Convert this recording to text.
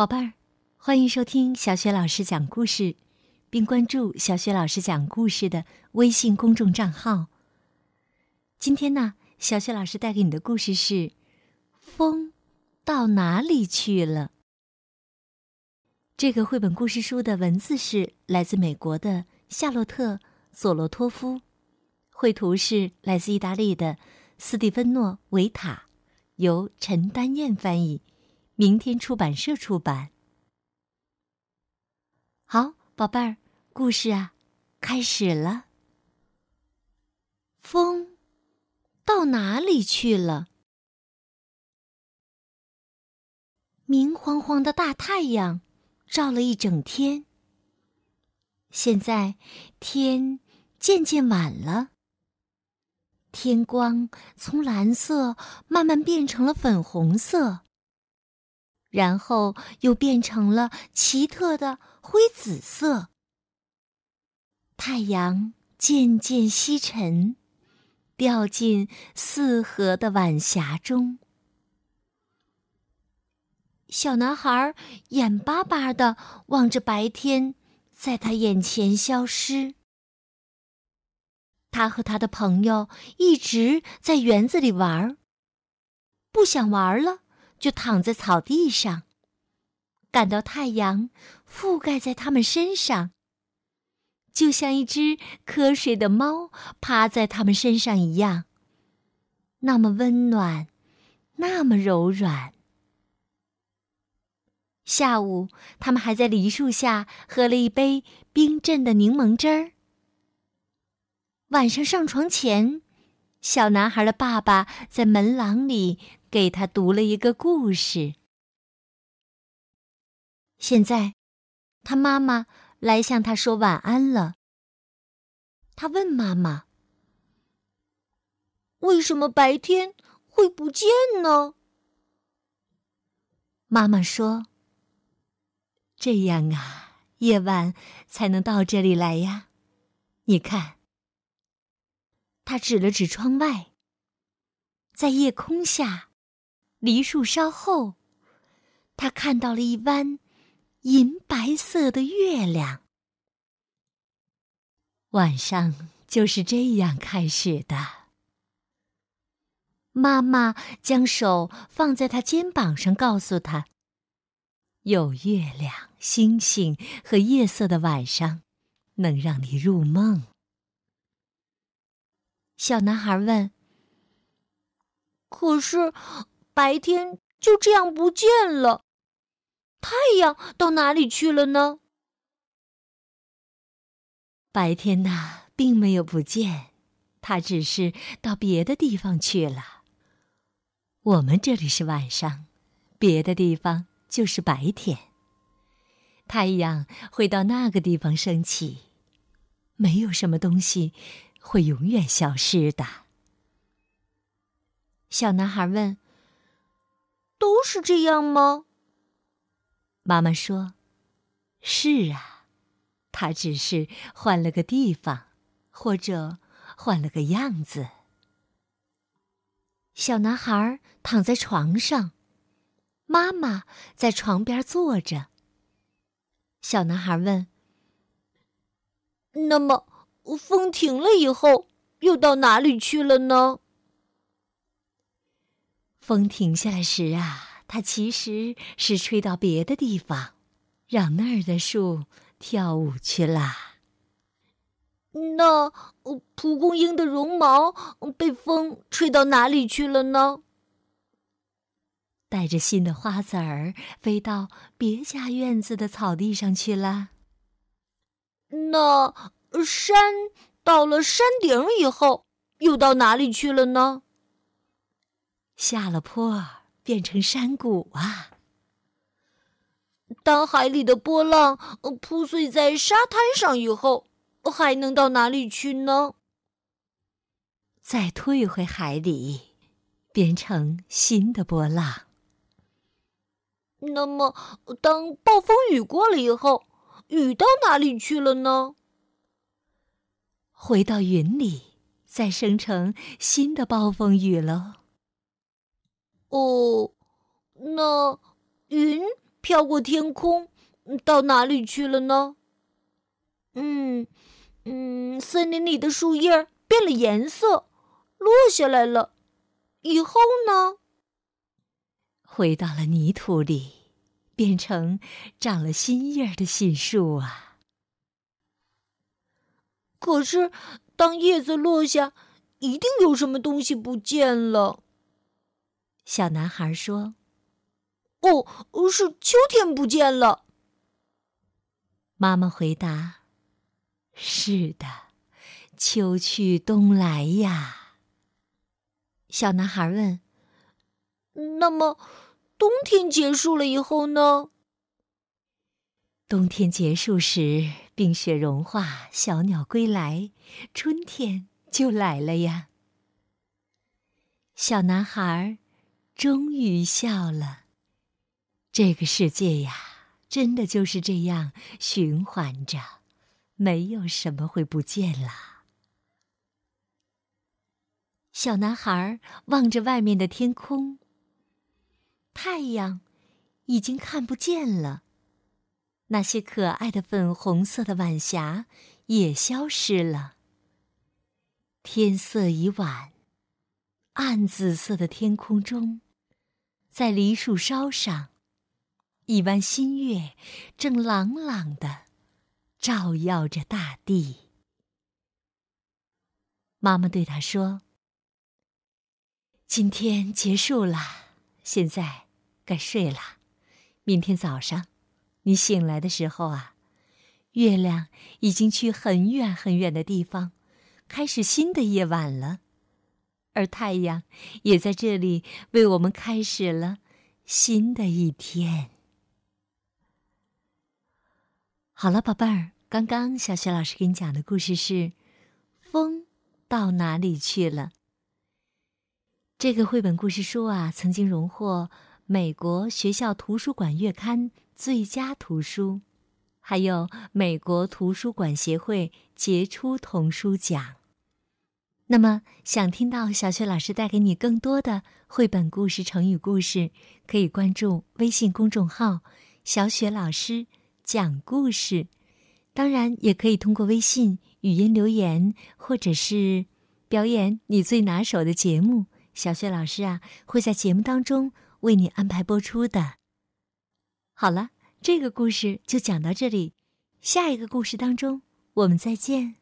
宝贝儿，欢迎收听小雪老师讲故事，并关注小雪老师讲故事的微信公众账号。今天呢，小雪老师带给你的故事是《风到哪里去了》。这个绘本故事书的文字是来自美国的夏洛特·索罗托夫，绘图是来自意大利的斯蒂芬诺·维塔，由陈丹燕翻译，明天出版社出版。好，宝贝儿，故事啊，开始了。风到哪里去了？明晃晃的大太阳。照了一整天。现在天渐渐晚了，天光从蓝色慢慢变成了粉红色，然后又变成了奇特的灰紫色。太阳渐渐西沉，掉进四合的晚霞中。小男孩眼巴巴的望着白天在他眼前消失。他和他的朋友一直在园子里玩儿不想玩了就躺在草地上，感到太阳覆盖在他们身上，就像一只瞌睡的猫趴在他们身上一样，那么温暖，那么柔软。下午，他们还在梨树下喝了一杯冰镇的柠檬汁儿。晚上上床前，小男孩的爸爸在门廊里给他读了一个故事。现在，他妈妈来向他说晚安了。他问妈妈：“为什么白天会不见呢？”妈妈说。这样啊，夜晚才能到这里来呀。你看，他指了指窗外，在夜空下，梨树梢后，他看到了一弯银白色的月亮。晚上就是这样开始的。妈妈将手放在他肩膀上，告诉他。有月亮、星星和夜色的晚上，能让你入梦。小男孩问：“可是白天就这样不见了，太阳到哪里去了呢？”白天呐，并没有不见，它只是到别的地方去了。我们这里是晚上，别的地方。就是白天，太阳会到那个地方升起，没有什么东西会永远消失的。小男孩问：“都是这样吗？”妈妈说：“是啊，他只是换了个地方，或者换了个样子。”小男孩躺在床上。妈妈在床边坐着。小男孩问：“那么，风停了以后，又到哪里去了呢？”风停下来时啊，它其实是吹到别的地方，让那儿的树跳舞去了。那蒲公英的绒毛被风吹到哪里去了呢？带着新的花籽儿飞到别家院子的草地上去了。那山到了山顶以后，又到哪里去了呢？下了坡变成山谷啊！当海里的波浪铺碎在沙滩上以后，还能到哪里去呢？再退回海里，变成新的波浪。那么，当暴风雨过了以后，雨到哪里去了呢？回到云里，再生成新的暴风雨了。哦，那云飘过天空，到哪里去了呢？嗯嗯，森林里的树叶变了颜色，落下来了。以后呢？回到了泥土里，变成长了新叶的新树啊。可是，当叶子落下，一定有什么东西不见了。小男孩说：“哦，是秋天不见了。”妈妈回答：“是的，秋去冬来呀。”小男孩问：“那么，冬天结束了以后呢？”冬天结束时，冰雪融化，小鸟归来，春天就来了呀。小男孩终于笑了。这个世界呀，真的就是这样循环着，没有什么会不见了。小男孩望着外面的天空，太阳已经看不见了。那些可爱的粉红色的晚霞也消失了。天色已晚，暗紫色的天空中，在梨树梢上，一弯新月正朗朗的照耀着大地。妈妈对他说：“今天结束了，现在该睡了。明天早上。”你醒来的时候啊，月亮已经去很远很远的地方，开始新的夜晚了，而太阳也在这里为我们开始了新的一天。好了，宝贝儿，刚刚小雪老师给你讲的故事是《风到哪里去了》。这个绘本故事书啊，曾经荣获美国学校图书馆月刊。最佳图书，还有美国图书馆协会杰出童书奖。那么，想听到小雪老师带给你更多的绘本故事、成语故事，可以关注微信公众号“小雪老师讲故事”。当然，也可以通过微信语音留言，或者是表演你最拿手的节目，小雪老师啊会在节目当中为你安排播出的。好了，这个故事就讲到这里，下一个故事当中，我们再见。